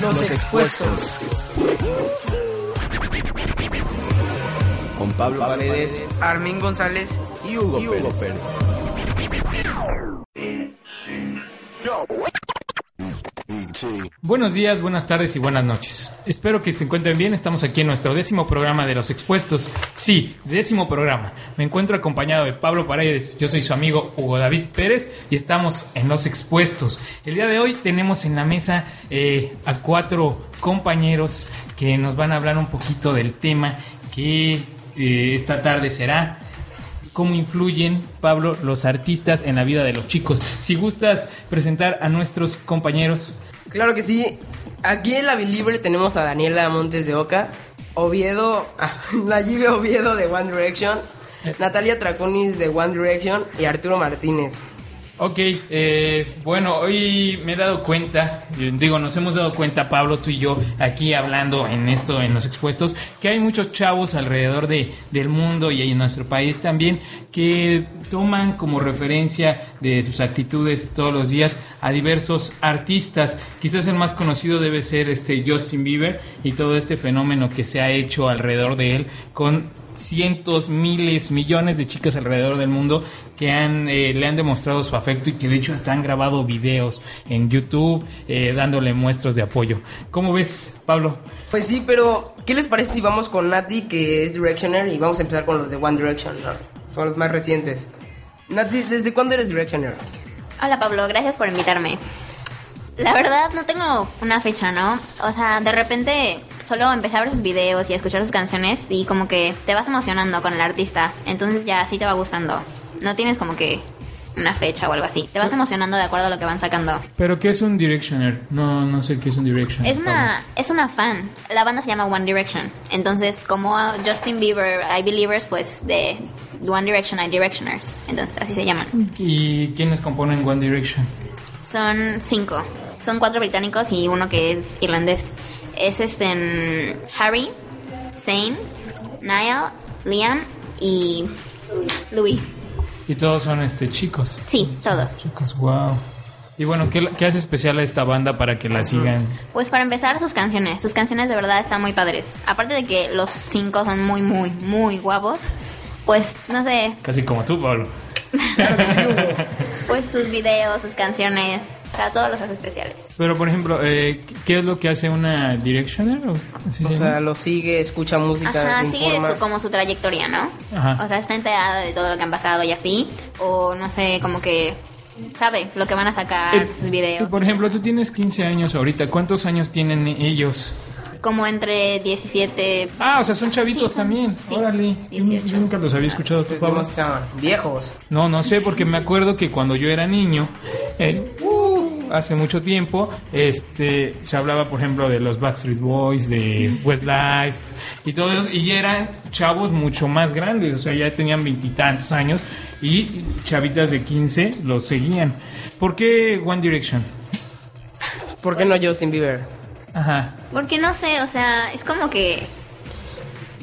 Los expuestos. Con Pablo Paredes Armin González y Hugo, Pérez. Buenos días, buenas tardes y buenas noches. Espero que se encuentren bien. Estamos aquí en nuestro décimo programa de Los Expuestos. Sí, décimo programa. Me encuentro acompañado de Pablo Paredes. Yo soy su amigo Hugo David Pérez y estamos en Los Expuestos. El día de hoy tenemos en la mesa eh, a cuatro compañeros que nos van a hablar un poquito del tema que eh, esta tarde será cómo influyen, Pablo, los artistas en la vida de los chicos. Si gustas presentar a nuestros compañeros. Claro que sí. Aquí en la Believer tenemos a Daniela Montes de Oca, Oviedo, ah, Nayibe Oviedo de One Direction, Natalia Traconis de One Direction y Arturo Martínez. Ok, eh, bueno, hoy me he dado cuenta, digo, nos hemos dado cuenta, Pablo, tú y yo, aquí hablando en esto, en los expuestos, que hay muchos chavos alrededor de, del mundo y en nuestro país también que toman como referencia de sus actitudes todos los días a diversos artistas. Quizás el más conocido debe ser este Justin Bieber y todo este fenómeno que se ha hecho alrededor de él con cientos, miles, millones de chicas alrededor del mundo que han, eh, le han demostrado su afecto y que de hecho hasta han grabado videos en YouTube eh, dándole muestras de apoyo. ¿Cómo ves, Pablo? Pues sí, pero ¿qué les parece si vamos con Nati, que es Directioner, y vamos a empezar con los de One Direction? ¿no? Son los más recientes. Nati, ¿desde cuándo eres Directioner? Hola Pablo, gracias por invitarme. La verdad no tengo una fecha, ¿no? O sea, de repente solo empecé a ver sus videos y a escuchar sus canciones y como que te vas emocionando con el artista. Entonces ya así te va gustando. No tienes como que una fecha o algo así. Te vas emocionando de acuerdo a lo que van sacando. ¿Pero qué es un Directioner? No, no sé qué es un Directioner. Es una, es una fan. La banda se llama One Direction. Entonces, como Justin Bieber, hay Believers, pues de One Direction hay Directioners. Entonces, así se llaman. ¿Y quiénes componen One Direction? Son cinco. Son cuatro británicos y uno que es irlandés. Es este Harry, Zane, Niall, Liam y Louis. Y todos son este chicos. Sí, todos. Chicos, wow. Y bueno, ¿qué, qué hace especial a esta banda para que la sigan? Pues para empezar, sus canciones. Sus canciones de verdad están muy padres. Aparte de que los cinco son muy, muy, muy guapos, pues no sé, Casi como tú, Pablo. pues sus videos, sus canciones, sea, todos los hace especiales. Pero, por ejemplo, eh, ¿qué es lo que hace una Directioner? ¿O se O sea, lo sigue, escucha música, Ajá, se sigue su, como su trayectoria, ¿no? Ajá. O sea, está enterada de todo lo que han pasado y así. O no sé, como que sabe lo que van a sacar, Eh, sus videos. Por ejemplo, tú tienes 15 años ahorita. ¿Cuántos años tienen ellos? Como entre 17. Ah, o sea, son chavitos Sí, son- también. sí, Órale. Yo, 18. yo nunca los había escuchado. ¿Tú, Pues, Pablo? viejos. No, no sé, porque me acuerdo que cuando yo era niño, eh, hace mucho tiempo, este, se hablaba, por ejemplo, de los Backstreet Boys, de Westlife y todo eso, y eran chavos mucho más grandes, o sea, ya tenían veintitantos años y chavitas de 15 los seguían. ¿Por qué One Direction? ¿Por qué no Justin Bieber? Ajá. Porque no sé, o sea, es como que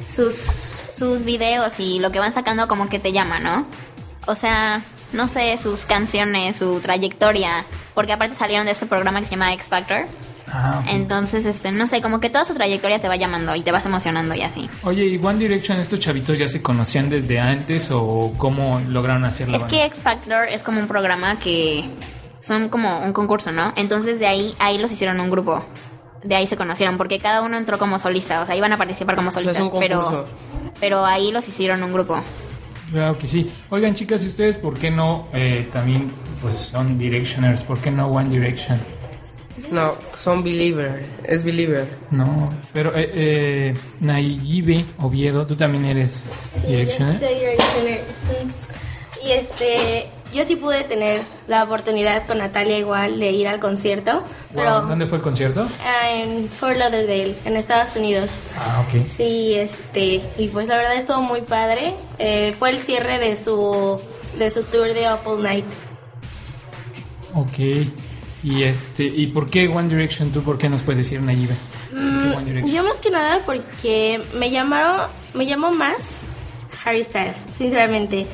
sus, sus videos y lo que van sacando como que te llama, ¿no? O sea, no sé, sus canciones, su trayectoria. Porque aparte salieron de este programa que se llama X Factor. Ah, ok. Entonces, este, no sé, como que toda su trayectoria te va llamando y te vas emocionando y así. Oye, ¿y One Direction estos chavitos ya se conocían desde antes o cómo lograron hacer la Es banda? que X Factor es como un programa que son como un concurso, ¿no? Entonces de ahí, ahí los hicieron un grupo. De ahí se conocieron, porque cada uno entró como solista, o sea, iban a participar como sea, es solistas, un pero, pero ahí los hicieron un grupo. Claro que sí. Oigan, chicas, ¿y ustedes por qué no eh, también pues son Directioners? ¿Por qué no One Direction? No, son Believer. Es Believer. No, pero eh, eh, Nayibe Oviedo, tú también eres Directioner. Soy Directioner. Y este, yo sí pude tener la oportunidad con Natalia igual de ir al concierto, pero Wow, ¿Dónde fue el concierto? ah, en Fort Lauderdale, en Estados Unidos. Ah, ok. Sí, este, y pues la verdad estuvo muy padre. Eh, fue el cierre de su de su tour de All Night. Ok. Y este, ¿y por qué One Direction? ¿Tú por qué nos puedes decir Nayibe? ¿Por qué One Direction? Yo más que nada porque me llamaron, me llamó más Harry Styles, sinceramente.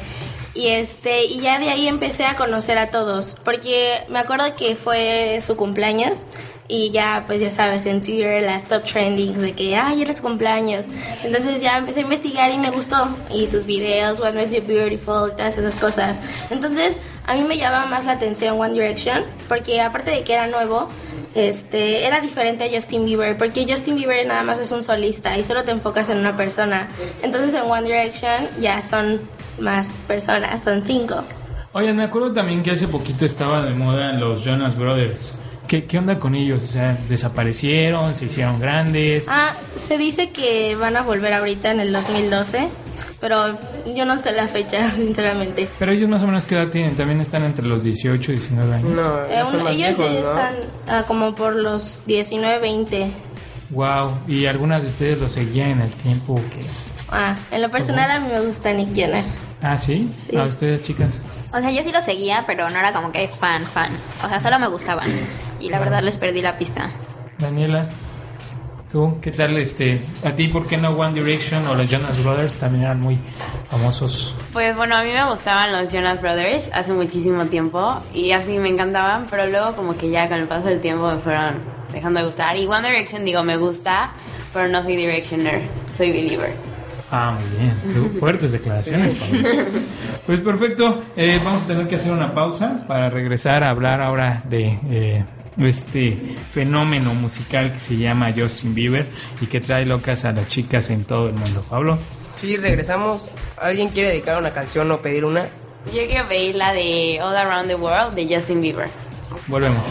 Y este, y ya de ahí empecé a conocer a todos, porque me acuerdo que fue su cumpleaños y ya, pues ya sabes, en Twitter las top trendings de que, ay, eres cumpleaños. Entonces ya empecé a investigar y me gustó. Y sus videos, What Makes You Beautiful, todas esas cosas. Entonces a mí me llamaba más la atención One Direction, porque aparte de que era nuevo, este, era diferente a Justin Bieber, porque Justin Bieber nada más es un solista y solo te enfocas en una persona. Entonces en One Direction ya son más personas, son cinco. Oigan, me acuerdo también que hace poquito estaba de moda los Jonas Brothers. ¿Qué, ¿Qué onda con ellos? O sea, desaparecieron, se hicieron grandes. Ah, se dice que van a volver ahorita en el 2012, pero yo no sé la fecha, sinceramente. Pero ellos más o menos qué edad tienen, también están entre los 18 y 19 años. No, Eh, ya un- más ellos viejos, ya ¿no? están ah, como por los 19, 20. Wow, ¿y alguna de ustedes lo seguía en el tiempo que... Ah, en lo personal a mí me gusta Nick Jonas. Ah, ¿sí? Sí. ¿A ustedes, chicas? O sea, yo sí lo seguía, pero no era como que fan, fan. O sea, solo me gustaban. Y la verdad les perdí la pista. Daniela, ¿tú qué tal? este ¿A ti por qué no One Direction o los Jonas Brothers también eran muy famosos? Pues bueno, a mí me gustaban los Jonas Brothers hace muchísimo tiempo y así me encantaban, pero luego como que ya con el paso del tiempo me fueron dejando de gustar. Y One Direction, digo, me gusta, pero no soy Directioner, soy Believer. Ah, muy bien. Qué Fuertes declaraciones. Pablo. Pues perfecto. Eh, vamos a tener que hacer una pausa para regresar a hablar ahora de eh, este fenómeno musical que se llama Justin Bieber y que trae locas a las chicas en todo el mundo. Pablo. Sí, regresamos. ¿Alguien quiere dedicar una canción o pedir una? Yo quiero pedir la de All Around the World de Justin Bieber. Volvemos.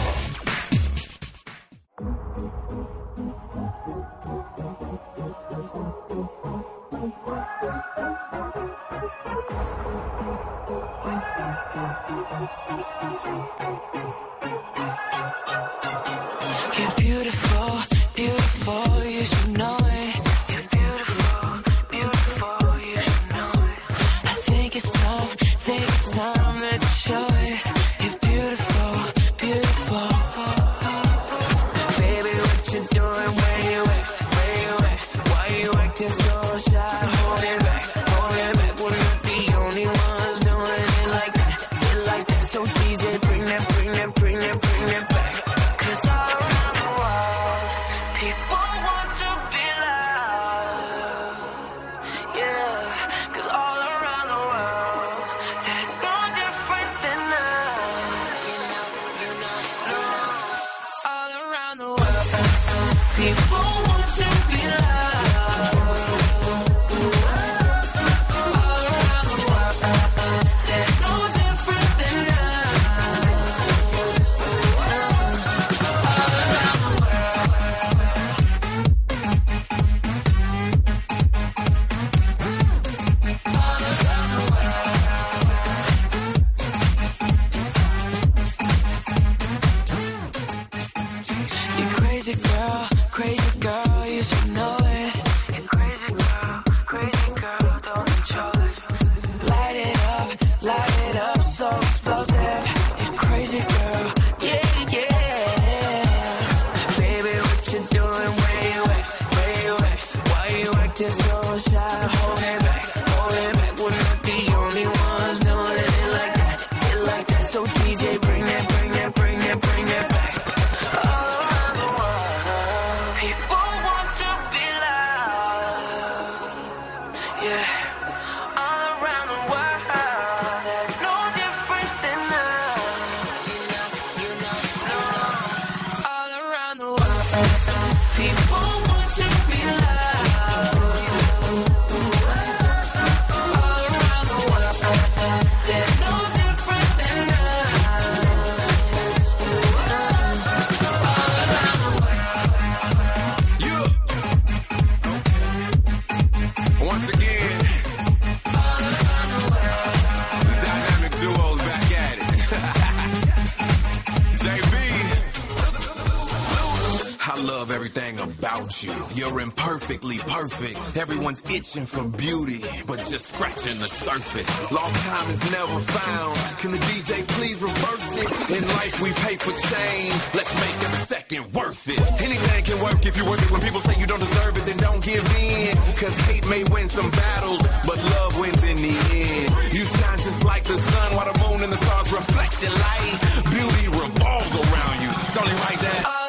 You're imperfectly perfect. Everyone's itching for beauty, but just scratching the surface. Lost time is never found. Can the DJ please reverse it? In life we pay for change. Let's make every second worth it. Anything can work if you work it. When people say you don't deserve it, then don't give in. Cause hate may win some battles, but love wins in the end. You shine just like the sun while the moon and the stars reflect your light. Beauty revolves around you. It's only right that.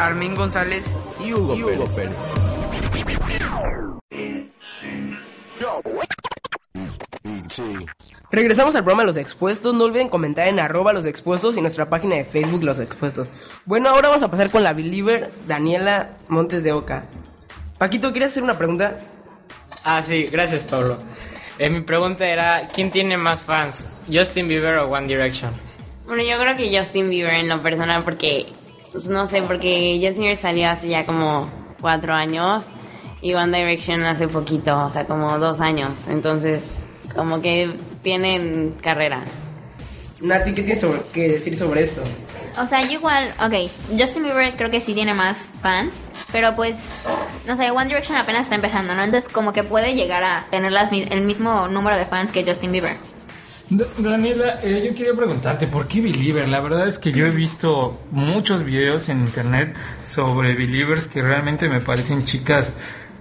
Armin González. y Hugo, Pérez. Regresamos al programa Los Expuestos. No olviden comentar en arroba los expuestos y nuestra página de Facebook Los Expuestos. Bueno, ahora vamos a pasar con la believer Daniela Montes de Oca. Paquito, ¿quieres hacer una pregunta? Ah, sí, gracias Pablo. Eh, mi pregunta era, ¿quién tiene más fans? ¿Justin Bieber o One Direction? Bueno, yo creo que Justin Bieber en lo personal porque, pues, no sé, porque Justin Bieber salió hace ya como cuatro años y One Direction hace poquito, o sea, como dos años. Entonces, como que tienen carrera. Nati, ¿qué tienes sobre- que decir sobre esto? O sea, yo igual, ok, Justin Bieber creo que sí tiene más fans, pero pues, no sé, One Direction apenas está empezando, ¿no? Entonces como que puede llegar a tener las mi- el mismo número de fans que Justin Bieber. Da- Daniela, eh, yo quería preguntarte, ¿por qué Believer? La verdad es que yo he visto muchos videos en internet sobre Believers que realmente me parecen chicas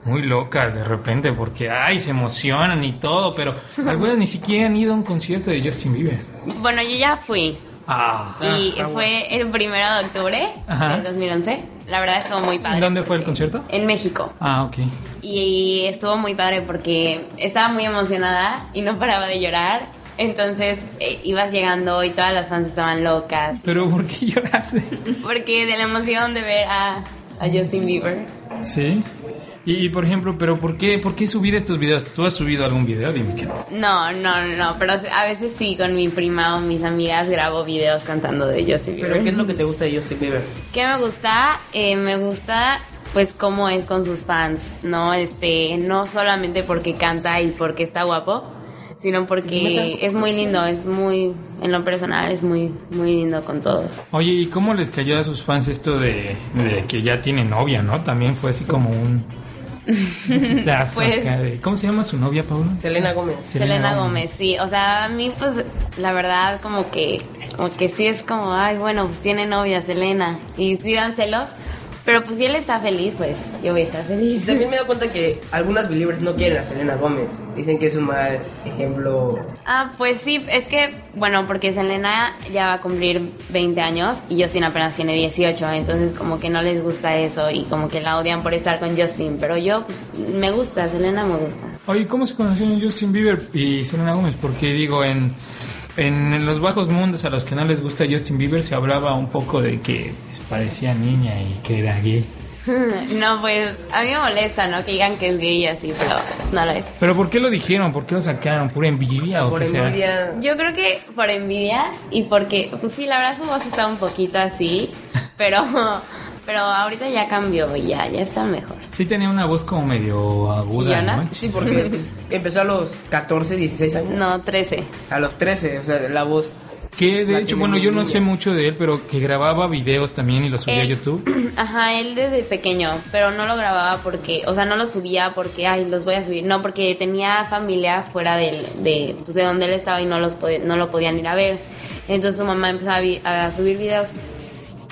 muy locas de repente, porque, ay, se emocionan y todo, pero algunas ni siquiera han ido a un concierto de Justin Bieber. Bueno, yo ya fui Ah, y ah, fue el primero de octubre Ajá. del 2011. La verdad estuvo muy padre. ¿Dónde fue el concierto? En México. Ah, ok. Y estuvo muy padre porque estaba muy emocionada y no paraba de llorar. Entonces eh, ibas llegando y todas las fans estaban locas. Pero ¿por qué lloraste? Porque de la emoción de ver a, a Justin Bieber. Sí. Y, y, por ejemplo, pero ¿por qué, ¿por qué subir estos videos? ¿Tú has subido algún video? Dime que no. No, no, no, pero a veces sí con mi prima o mis amigas grabo videos cantando de Justin Bieber. ¿Pero qué es lo que te gusta de Justin Bieber? ¿Qué me gusta? Eh, me gusta pues cómo es con sus fans, ¿no? Este, no solamente porque canta y porque está guapo, sino porque es muy lindo, es muy, en lo personal es muy, muy lindo con todos. Oye, ¿y cómo les cayó a sus fans esto de, de que ya tiene novia, no? También fue así como un... Pues- de- ¿Cómo se llama su novia, Paula? Selena Gómez. Selena, Gómez, sí, o sea, a mí pues la verdad como que, como que sí es como, ay, bueno, pues tiene novia Selena y sí dan celos, pero pues si él está feliz, pues yo voy a estar feliz. también me he dado cuenta que algunas believers no quieren a Selena Gómez. Dicen que es un mal ejemplo. Ah, pues sí, es que, bueno, porque Selena ya va a cumplir 20 años y Justin apenas tiene 18, entonces como que no les gusta eso y como que la odian por estar con Justin, pero yo, pues, me gusta, Selena me gusta. Oye, ¿cómo se conocieron Justin Bieber y Selena Gómez? Porque digo, en, en los bajos mundos a los que no les gusta Justin Bieber se hablaba un poco de que pues, parecía niña y que era gay. no, pues, a mí me molesta, ¿no? Que digan que es gay y así, pero no lo es. ¿Pero por qué lo dijeron? ¿Por qué lo sacaron? ¿Pura envidia o Por qué sea? envidia. Yo creo que por envidia y porque, pues sí, la verdad su voz está un poquito así, pero, pero ahorita ya cambió y ya, ya está mejor. Sí tenía una voz como medio aguda. ¿no? Sí, porque pues, empezó a los 14, 16 años. No, 13. A los 13, o sea, la voz. Que de La hecho, bueno, yo no sé mucho de él, pero que grababa videos también y los subía a Él- YouTube. Ajá, él desde pequeño, pero no lo grababa porque, o sea, no lo subía porque, ay, los voy a subir, no, porque tenía familia fuera del, de, pues, de donde él estaba y no, los pod- no lo podían ir a ver. Entonces su mamá empezó a, vi- a subir videos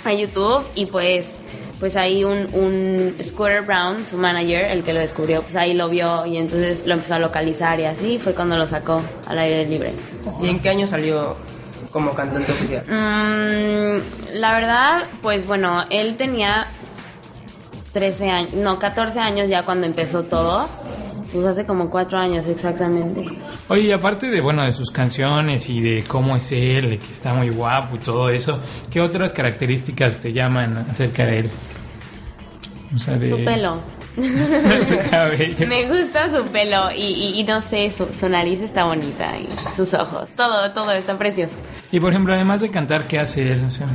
a YouTube y pues pues ahí un, un Scooter Brown, su manager, el que lo descubrió, pues ahí lo vio y entonces lo empezó a localizar y así fue cuando lo sacó al aire libre. ¿Y en qué año salió como cantante oficial? Mm, la verdad, pues bueno, él tenía 13 años, no, 14 años ya cuando empezó todo. Pues hace como 4 años exactamente. Oye, y aparte de, bueno, de sus canciones y de cómo es él, de que está muy guapo y todo eso, ¿qué otras características te llaman acerca de él? O sea, de... Su pelo. su cabello. Me gusta su pelo y, y- y no sé, su, su nariz está bonita y sus ojos. Todo, todo está precioso. Y por ejemplo, además de cantar, ¿qué hace él? O sea,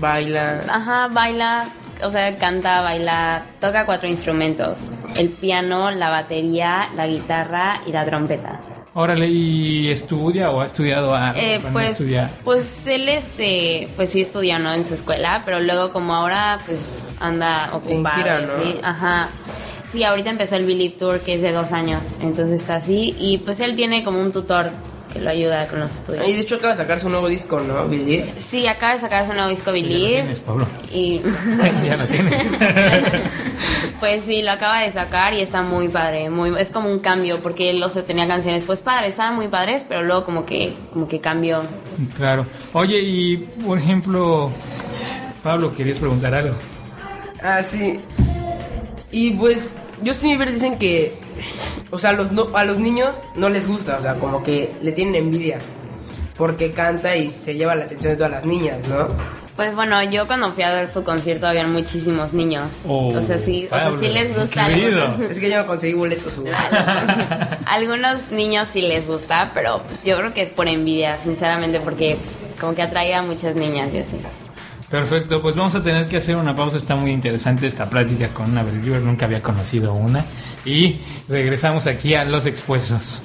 Baila. Ajá, baila, o sea, canta, baila, toca cuatro instrumentos. El piano, la batería, la guitarra y la trompeta. órale, ¿y estudia o ha estudiado a Eh, pues, estudia? pues él este, pues sí estudió, ¿no? En su escuela, pero luego como ahora pues anda ocupado. gira, ¿no? así, Ajá. Sí, ahorita empezó el Believe Tour que es de dos años, entonces está así y pues él tiene como un tutor que lo ayuda con los estudios. Y de hecho acaba de sacar su nuevo disco, ¿no? Believe. Sí, acaba de sacar su nuevo disco Ya lo Believe tienes, Pablo. y ya lo tienes. pues sí, lo acaba de sacar y está muy padre, muy es como un cambio porque él o sea, tenía canciones pues padres, estaban muy padres, pero luego como que como que cambió. claro. Oye, y por ejemplo, Pablo, ¿querías preguntar algo? Ah, sí. Y pues, Justin Bieber dicen que, o sea, los no- a los niños no les gusta, o sea, como que le tienen envidia. Porque canta y se lleva la atención de todas las niñas, ¿no? Pues bueno, yo cuando fui a ver su concierto habían muchísimos niños. Oh, o sea, sí, o sea, Pablo, sí les gusta. algunos- Es que yo no conseguí boletos. Algunos niños sí les gusta, pero pues, yo creo que es por envidia, sinceramente, porque como que atrae a muchas niñas y así. Perfecto, pues vamos a tener que hacer una pausa. Está muy interesante esta plática con una believer. Nunca había conocido una. Y regresamos aquí a Los Expuestos.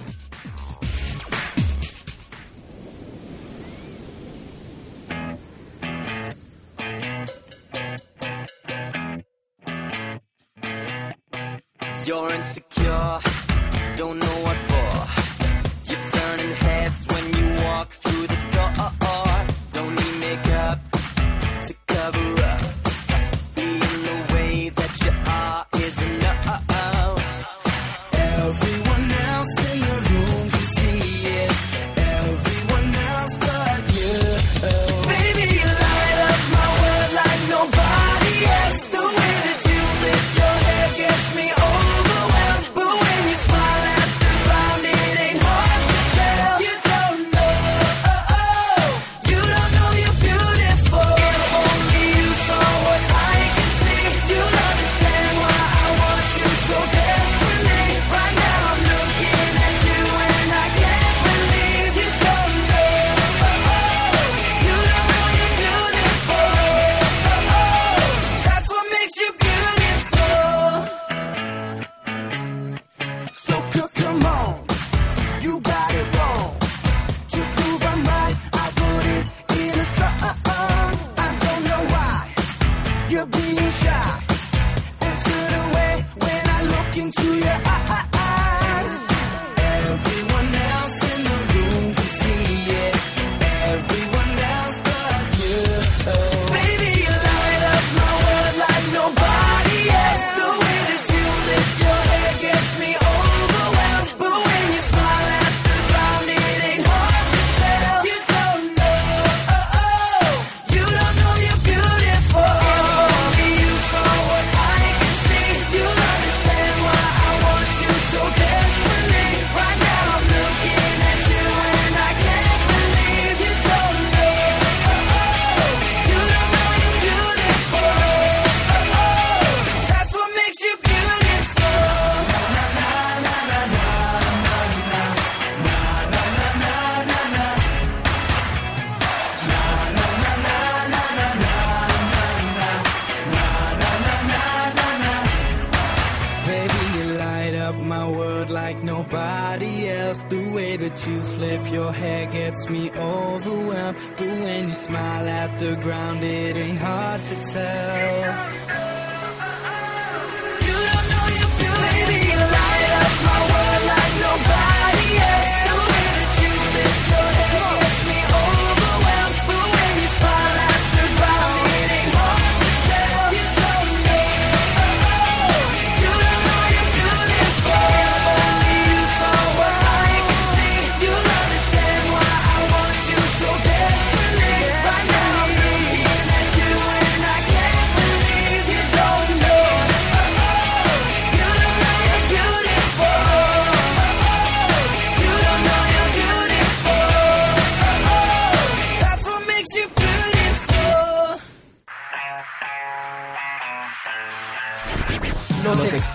Tell.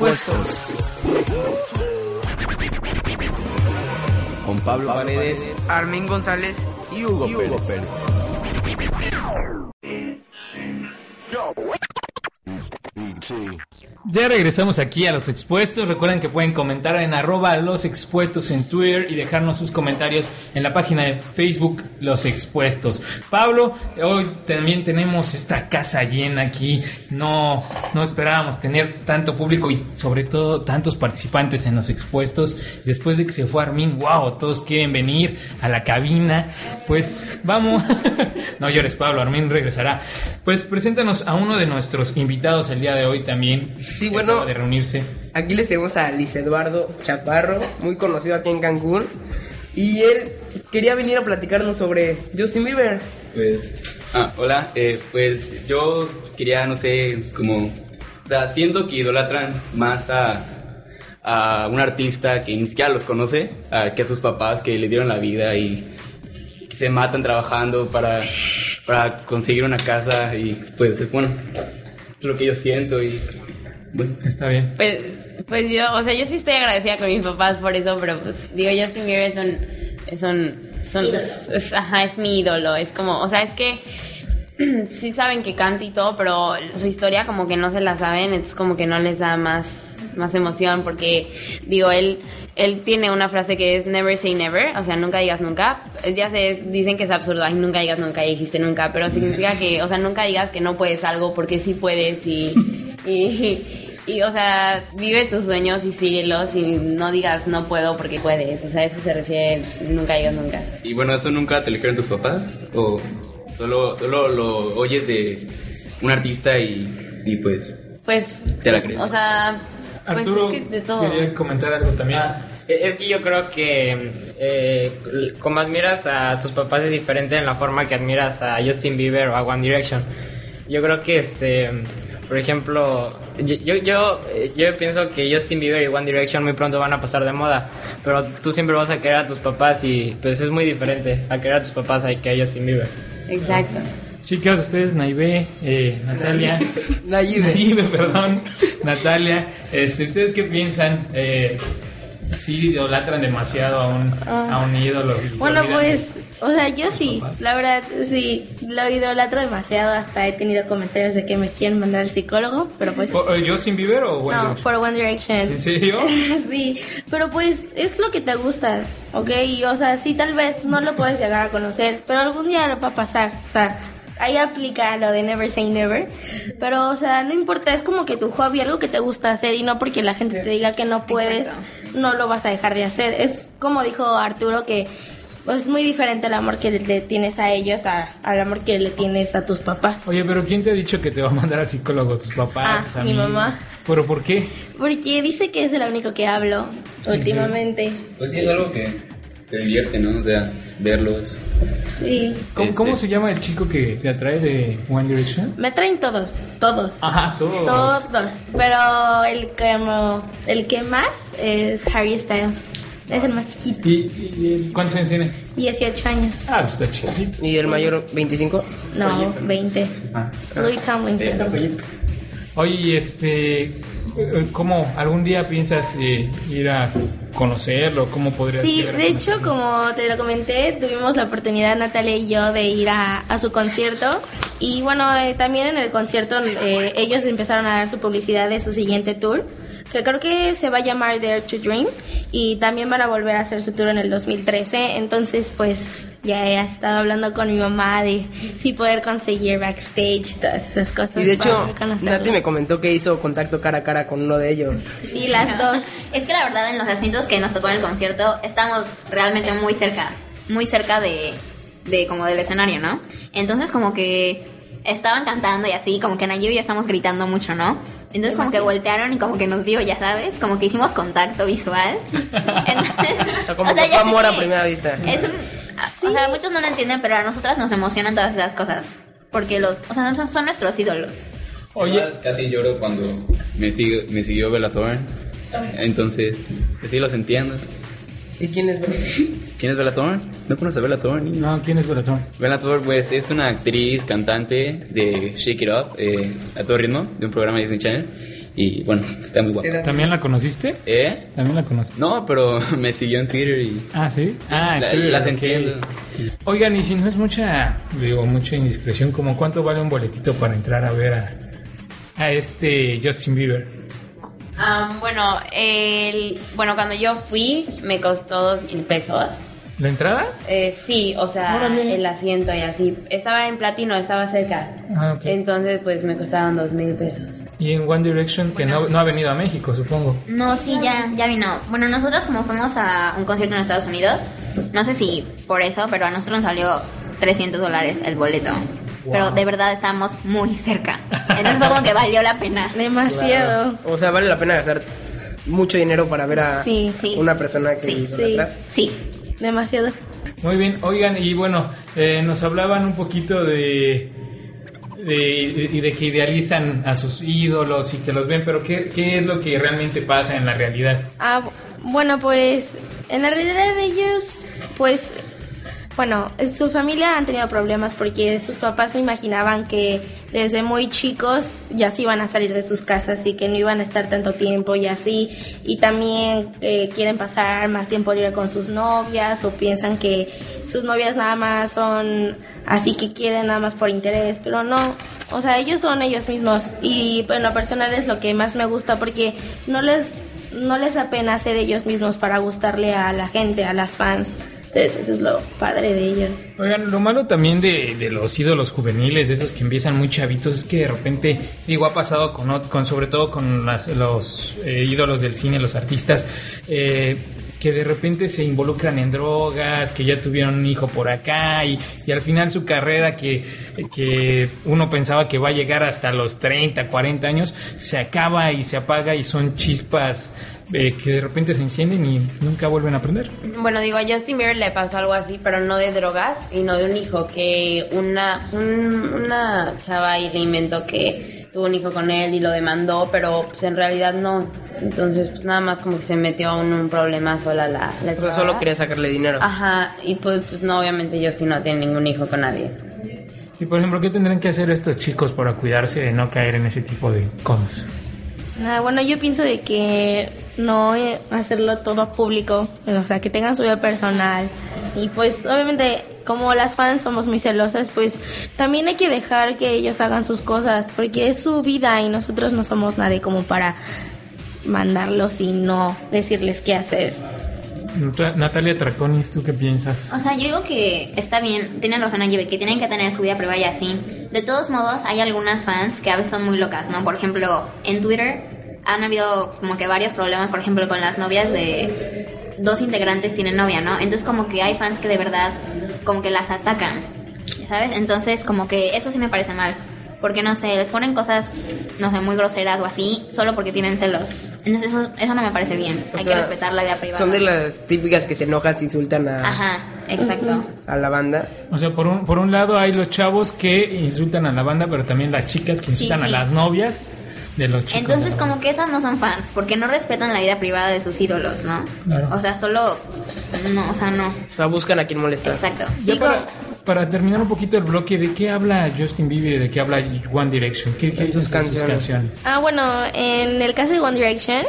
Los, expuestos. Con Pablo Paredes Armin González. y Hugo, Pérez. Ya regresamos aquí a los expuestos. Recuerden que pueden comentar en arroba los expuestos en Twitter y dejarnos sus comentarios en la página de Facebook Los Expuestos. Pablo, hoy también tenemos esta casa llena aquí. No, no esperábamos tener tanto público y sobre todo tantos participantes en los expuestos. Después de que se fue Armin, wow, todos quieren venir a la cabina. Pues vamos. no llores, Pablo, Armin regresará. Pues preséntanos a uno de nuestros invitados el día de hoy también. Sí, bueno. acaba De reunirse. Aquí les tenemos a Luis Eduardo Chaparro, muy conocido aquí en Cancún. Y él quería venir a platicarnos sobre Justin Bieber. Pues, ah, hola, eh, pues yo quería, no sé, como, o sea, siento que idolatran más a, a un artista que ni siquiera los conoce, a- que a sus papás que le dieron la vida y que se matan trabajando para, para conseguir una casa y pues, bueno, lo que yo siento y, bueno. Está bien. Pues, pues yo, o sea, yo sí estoy agradecida con mis papás por eso, pero pues digo, Justin Bieber es un, es un, son- es, es- ajá, es mi ídolo, es como, o sea, es que sí saben que canta y todo, pero su historia como que no se la saben, es como que no les da más, más emoción porque, digo, él, él tiene una frase que es never say never, o sea, nunca digas nunca. Ya sé, dicen que es absurdo, ay, nunca digas nunca, y dijiste nunca, pero significa que, o sea, nunca digas que no puedes algo porque sí puedes y, y, y, o sea, vive tus sueños y síguelos y no digas no puedo porque puedes, o sea, eso se refiere, nunca digas nunca. Y bueno, ¿eso nunca te lo dijeron tus papás? ¿O solo, solo lo oyes de un artista y, y pues Pues, te la crees? o sea, pues Arturo es que de todo. quería comentar algo también. Ah, es que yo creo que eh, como admiras a tus papás es diferente en la forma que admiras a Justin Bieber o a One Direction. Yo creo que este, por ejemplo, yo, yo, yo, yo pienso que Justin Bieber y One Direction muy pronto van a pasar de moda, pero tú siempre vas a querer a tus papás y pues es muy diferente a querer a tus papás a que a Justin Bieber. Exacto. Chicas, ustedes, Naive, eh, Natalia. Naive. Naive, perdón. Natalia, este, ¿ustedes qué piensan? Eh, ¿Sí idolatran demasiado a un, a un ídolo? y se Bueno, pues, o sea, yo sí, la verdad, sí, lo idolatro demasiado, hasta he tenido comentarios de que me quieren mandar al psicólogo, pero pues... ¿O- o ¿Justin Bieber o One No, por One Direction. ¿En serio? sí, pero pues es lo que te gusta, ¿ok? Y, o sea, sí, tal vez no lo puedes llegar a conocer, pero algún día lo va a pasar, o sea, ahí aplica lo de never say never, pero, o sea, no importa, es como que tu hobby, algo que te gusta hacer y no porque la gente te diga que no puedes, no lo vas a dejar de hacer. Es como dijo Arturo que pues, es muy diferente el amor que le, tienes a ellos a- al amor que le tienes a tus papás. Oye, pero ¿quién te ha dicho que te va a mandar al psicólogo? ¿Tus papás? Ah, tus mi mamá. ¿Pero por qué? Porque dice que es el único que hablo últimamente. Pues sí, es algo que te divierte, ¿no? O sea, verlos. Sí. ¿Cómo, Este- cómo se llama el chico que te atrae de One Direction? Me traen todos, todos. Ajá, todos. Todos. Pero el que, el que más es Harry Styles. Es el más chiquito. ¿Y, y- y cuántos años tiene? 18 años. Ah, pues está chiquito. ¿Y el mayor 25? No, 20. Ah. Louis Tomlinson. Oye, este, eh, ¿cómo algún día piensas eh, ir a conocerlo? ¿Cómo podrías Sí, de hecho, como te lo comenté, tuvimos la oportunidad, Natalia y yo, de ir a, a su concierto. Y bueno, eh, también en el concierto eh, ellos empezaron a dar su publicidad de su siguiente tour, que creo que se va a llamar Dare to Dream. Y también van a volver a hacer su tour en el 2013. Entonces, pues ya he estado hablando con mi mamá de si poder conseguir backstage, todas esas cosas. Y de hecho. Nati me comentó que hizo contacto cara a cara con uno de ellos. Sí, las dos. Es que la verdad en los asientos que nos tocó en el concierto estamos realmente muy cerca, muy cerca de, de como del escenario, ¿no? Entonces como que estaban cantando y así, como que Nayib y yo estamos gritando mucho, ¿no? Entonces como que voltearon y como que nos vio, ya sabes, como que hicimos contacto visual. Entonces, O sea, como o sea, que fue amor a primera vista. Es un, O sea, muchos no lo entienden, pero a nosotras nos emocionan todas esas cosas. Porque los, o sea, son, son nuestros ídolos. Oye, Casi lloro cuando me, sigo, me siguió Bella Thorne. Entonces, pues sí los entiendo. ¿Y quién es? ¿Quién es Bella Thorne? ¿No conoces a Bella Thorne? no, ¿quién es Belatón? Bella Thorne, pues es una actriz, cantante de Shake It Up, eh, a todo ritmo, de un programa de Disney Channel. Y bueno, está muy guapa. ¿También la conociste? ¿Eh? ¿También la conociste? No, pero me siguió en Twitter y... Ah, ¿sí? Ah, La- Twitter, las ok. entiendo. Oigan, y si no es mucha, digo, mucha indiscreción, como cuánto vale un boletito para entrar a ver a, a este Justin Bieber? Ah, bueno, el, bueno, cuando yo fui me costó dos mil pesos. ¿La entrada? Eh, sí, o sea, Órale. el asiento y así. Estaba en platino, estaba cerca. Ah, ok. Entonces, pues me costaron dos mil pesos. Y en One Direction, que no, no ha venido a México, supongo. No, sí, ya, ya vino. Bueno, nosotros como fuimos a un concierto en Estados Unidos, no sé si por eso, pero a nosotros nos salió 300 dólares el boleto. Pero de verdad estábamos muy cerca. Entonces fue como que valió la pena. Demasiado. O sea, vale la pena gastar mucho dinero para ver a Sí, Sí. una persona que Sí, sí. idolatras. Sí. Demasiado. Muy bien, oigan, y bueno, eh, nos hablaban un poquito de, de, de- de que idealizan a sus ídolos y que los ven, pero ¿qué, qué es lo que realmente pasa en la realidad? Ah, bu- bueno, pues en la realidad de ellos, pues, bueno, su familia han tenido problemas porque sus papás no imaginaban que desde muy chicos ya se iban a salir de sus casas y que no iban a estar tanto tiempo y así. Y también eh, quieren pasar más tiempo libre con sus novias o piensan que sus novias nada más son así que quieren nada más por interés, pero no. O sea, ellos son ellos mismos y bueno, personal es lo que más me gusta porque no les no les da pena ser ellos mismos para gustarle a la gente, a las fans. Eso es lo padre de ellos. Oigan, lo malo también de, de los ídolos juveniles, de esos que empiezan muy chavitos, es que de repente, digo, ha pasado con, con sobre todo con las- los eh, ídolos del cine, los artistas, eh, que de repente se involucran en drogas, que ya tuvieron un hijo por acá y, y al final su carrera que, que uno pensaba que va a llegar hasta los 30, 40 años, se acaba y se apaga y son chispas eh, que de repente se encienden y nunca vuelven a prender. Bueno, digo, a Justin Bieber le pasó algo así, pero no de drogas y no de un hijo, que una, un- una chava ahí le inventó que tuvo un hijo con él y lo demandó, pero pues en realidad no. Entonces, pues nada más como que se metió en un problema sola la, la O sea, chava. solo quería sacarle dinero. Ajá, y pues, pues no, obviamente Justin no tiene ningún hijo con nadie. Y por ejemplo, ¿qué tendrán que hacer estos chicos para cuidarse de no caer en ese tipo de cosas? Ah, bueno, yo pienso de que no eh, hacerlo todo público, o sea, que tengan su vida personal. Y pues obviamente como las fans somos muy celosas, pues también hay que dejar que ellos hagan sus cosas, porque es su vida y nosotros no somos nadie como para mandarlos y no decirles qué hacer. Nat- Natalia Traconis, ¿tú qué piensas? O sea, yo digo que está bien, tienen razón Angie, que tienen que tener su vida privada y así. De todos modos, hay algunas fans que a veces son muy locas, ¿no? Por ejemplo, en Twitter han habido como que varios problemas, por ejemplo, con las novias de dos integrantes tienen novia, ¿no? Entonces como que hay fans que de verdad como que las atacan, ¿sabes? Entonces como que eso sí me parece mal. Porque no sé, les ponen cosas, no sé, muy groseras o así, solo porque tienen celos. Entonces eso, eso no me parece bien. O Hay sea, que respetar la vida privada. Son de las típicas que se enojan, se insultan a, Ajá, exacto. a la banda. O sea, por un, por un lado hay los chavos que insultan a la banda, pero también las chicas que Sí, insultan a las novias de los chicos. Entonces, como que esas no son fans, porque no respetan la vida privada de sus ídolos, ¿no? Claro. O sea, solo. No, o sea, no. O sea, buscan a quien molestar. Exacto. Sí, para, para terminar un poquito el bloque, ¿de qué habla Justin Bieber y de qué habla One Direction? ¿Qué, qué sus canciones. Ah, bueno, en el caso de One Direction,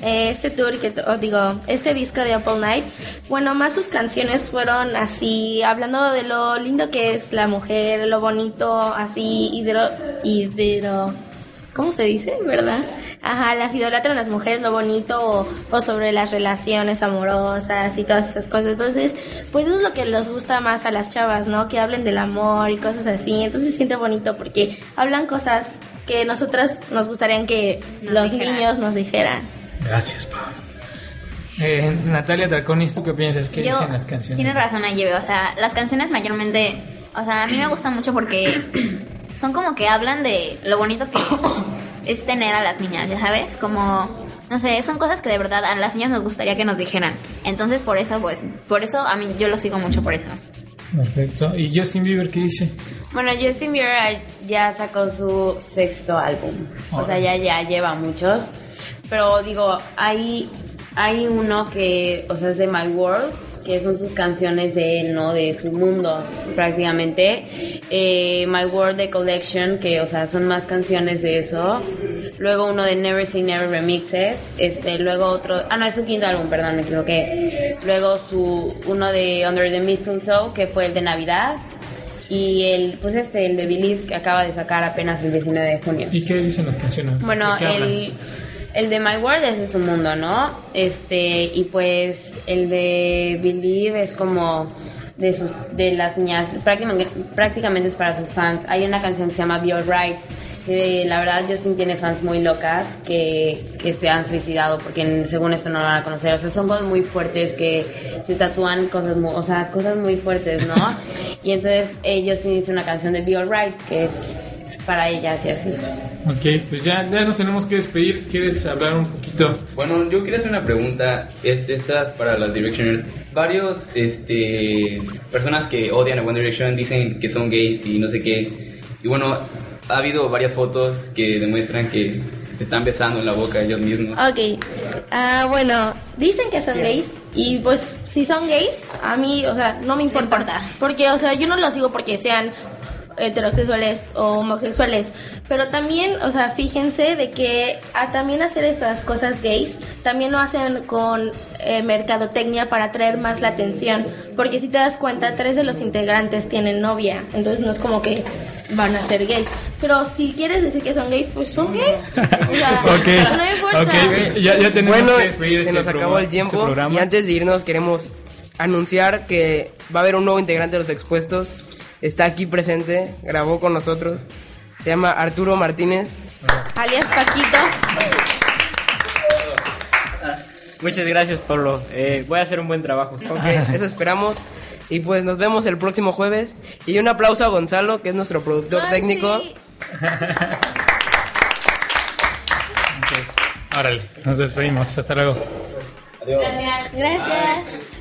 eh, este tour que, o digo, este disco de Apple Night, bueno, más sus canciones fueron así, hablando de lo lindo que es la mujer, lo bonito, así, hidro, hidro, ¿cómo se dice? ¿Verdad? Ajá, las idolatran las mujeres, lo bonito, o, o sobre las relaciones amorosas y todas esas cosas. Entonces, pues eso es lo que les gusta más a las chavas, ¿no? Que hablen del amor y cosas así. Entonces se siente bonito porque hablan cosas que nosotras nos gustaría que Nos los dijeran. niños nos dijeran. Gracias, Pablo. Eh, Natalia Traconis, ¿tú qué piensas? ¿Qué Yo- dicen las canciones? Tienes razón, Ayebe. O sea, las canciones mayormente. O sea, a mí me gustan mucho porque son como que hablan de lo bonito que es tener a las niñas, ¿ya sabes? Como. No sé, son cosas que de verdad a las niñas nos gustaría que nos dijeran. Entonces, por eso, pues, por eso a mí yo lo sigo mucho por eso. Perfecto. ¿Y Justin Bieber qué dice? Bueno, Justin Bieber ya sacó su sexto álbum. O sea, ya, ya lleva muchos. Pero digo, hay, hay uno que, o sea, es de My World, que son sus canciones de él, ¿no? De su mundo, prácticamente. Eh, My World The Collection, que, o sea, son más canciones de eso. luego uno de Never Say Never Remixes, este, luego otro, ah no, es su quinto álbum, perdón, me equivoqué. Luego su uno de Under the Mistletoe, que fue el de Navidad. Y el, pues este, el de Believe, que acaba de sacar apenas el 19 de junio. ¿Y qué dicen las canciones? Bueno, ¿De qué hablan? El, de My World es de su mundo, ¿no? Este, y pues el de Believe es como de sus de las niñas, prácticamente, es para sus fans. Hay una canción que se llama Be Alright, que la verdad Justin tiene fans muy locas que, que se han suicidado porque según esto no lo van a conocer. O sea, son cosas muy fuertes que se tatúan cosas muy, o sea, cosas muy fuertes, ¿no? y entonces ellos tienen una canción de Be Alright que es para ellas y así. Ok, pues ya, ya nos tenemos que despedir. ¿Quieres hablar un poquito? Bueno, yo quería hacer una pregunta. Este, estas para las Directioners. Varios, este, personas que odian a One Direction dicen que son gays y no sé qué. Y bueno, ha habido varias fotos que demuestran que están besando en la boca ellos mismos. Ok, ah, bueno, dicen que son gays y pues si son gays, a mí, o sea, no me importa. importa. Porque, o sea, yo no los digo porque sean heterosexuales o homosexuales, pero también, o sea, fíjense de que a también hacer esas cosas gays, también lo hacen con eh, mercadotecnia para atraer más la atención, porque si te das cuenta, tres de los integrantes tienen novia, entonces no es como que van a ser gays, pero si quieres decir que son gays, pues son gays, o sea, Ok, no importa. ok, ya, ya tenemos Bueno, que se este nos acabó el tiempo. este programa. y antes de irnos queremos anunciar que va a haber un nuevo integrante de los expuestos. Está aquí presente, grabó con nosotros. Se llama Arturo Martínez. Alias Paquito. Muchas gracias, Pablo. Eh, voy a hacer un buen trabajo. Ok, eso esperamos. Y pues nos vemos el próximo jueves. Y un aplauso a Gonzalo, que es nuestro productor Ay, técnico. sí. Órale, nos despedimos. Hasta luego. Gracias.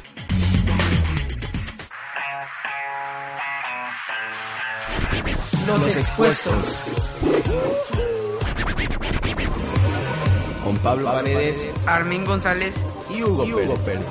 Los expuestos. Con Pablo Paredes Armin González. y Hugo Pérez.